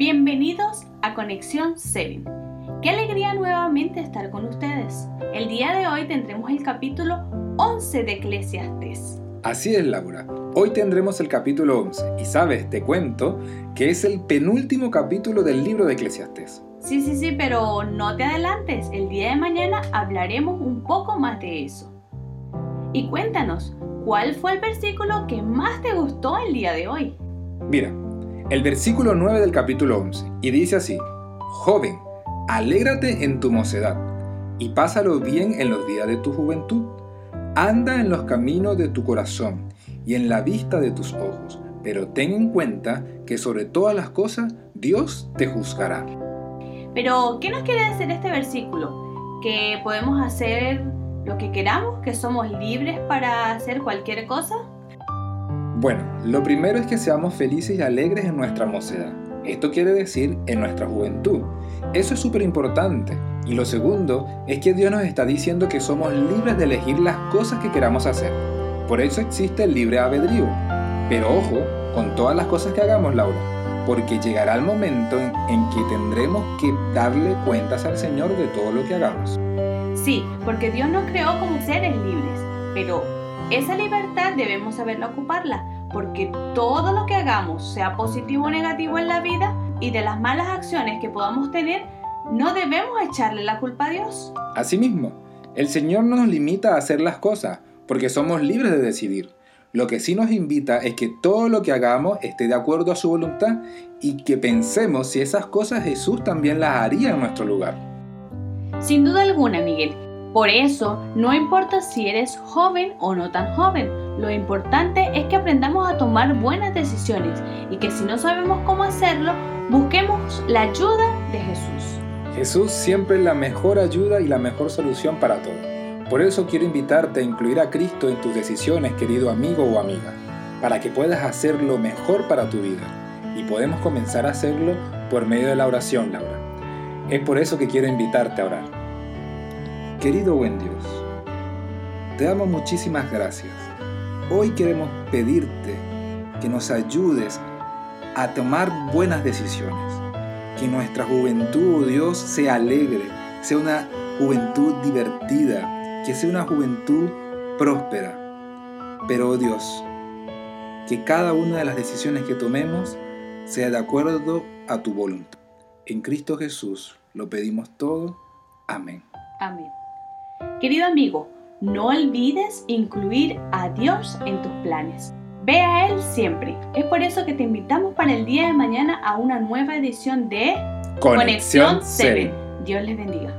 Bienvenidos a Conexión 7. Qué alegría nuevamente estar con ustedes. El día de hoy tendremos el capítulo 11 de Eclesiastes. Así es, Laura. Hoy tendremos el capítulo 11 y sabes, te cuento que es el penúltimo capítulo del libro de Eclesiastes. Sí, sí, sí, pero no te adelantes. El día de mañana hablaremos un poco más de eso. Y cuéntanos, ¿cuál fue el versículo que más te gustó el día de hoy? Mira, el versículo 9 del capítulo 11, y dice así, Joven, alégrate en tu mocedad, y pásalo bien en los días de tu juventud. Anda en los caminos de tu corazón y en la vista de tus ojos, pero ten en cuenta que sobre todas las cosas Dios te juzgará. Pero, ¿qué nos quiere decir este versículo? ¿Que podemos hacer lo que queramos? ¿Que somos libres para hacer cualquier cosa? Bueno, lo primero es que seamos felices y alegres en nuestra mocedad. Esto quiere decir en nuestra juventud. Eso es súper importante. Y lo segundo es que Dios nos está diciendo que somos libres de elegir las cosas que queramos hacer. Por eso existe el libre albedrío. Pero ojo con todas las cosas que hagamos, Laura, porque llegará el momento en, que tendremos que darle cuentas al Señor de todo lo que hagamos. Sí, porque Dios nos creó como seres libres, pero esa libertad debemos saberla ocuparla, porque todo lo que hagamos, sea positivo o negativo en la vida, y de las malas acciones que podamos tener, no debemos echarle la culpa a Dios. Asimismo, el Señor no nos limita a hacer las cosas, porque somos libres de decidir. Lo que sí nos invita es que todo lo que hagamos esté de acuerdo a su voluntad y que pensemos si esas cosas Jesús también las haría en nuestro lugar. Sin duda alguna, Miguel. Por eso, no importa si eres joven o no tan joven, lo importante es que aprendamos a tomar buenas decisiones y que si no sabemos cómo hacerlo, busquemos la ayuda de Jesús. Jesús siempre es la mejor ayuda y la mejor solución para todo. Por eso quiero invitarte a incluir a Cristo en tus decisiones, querido amigo o amiga, para que puedas hacer lo mejor para tu vida. Y podemos comenzar a hacerlo por medio de la oración, Laura. Es por eso que quiero invitarte a orar. Querido buen Dios, te damos muchísimas gracias. Hoy queremos pedirte que nos ayudes a tomar buenas decisiones. Que nuestra juventud, oh Dios, sea alegre, sea una juventud divertida, que sea una juventud próspera. Pero, oh Dios, que cada una de las decisiones que tomemos sea de acuerdo a tu voluntad. En Cristo Jesús lo pedimos todo. Amén. Amén. Querido amigo, no olvides incluir a Dios en tus planes. Ve a Él siempre. Es por eso que te invitamos para el día de mañana a una nueva edición de Conexión 7. Dios les bendiga.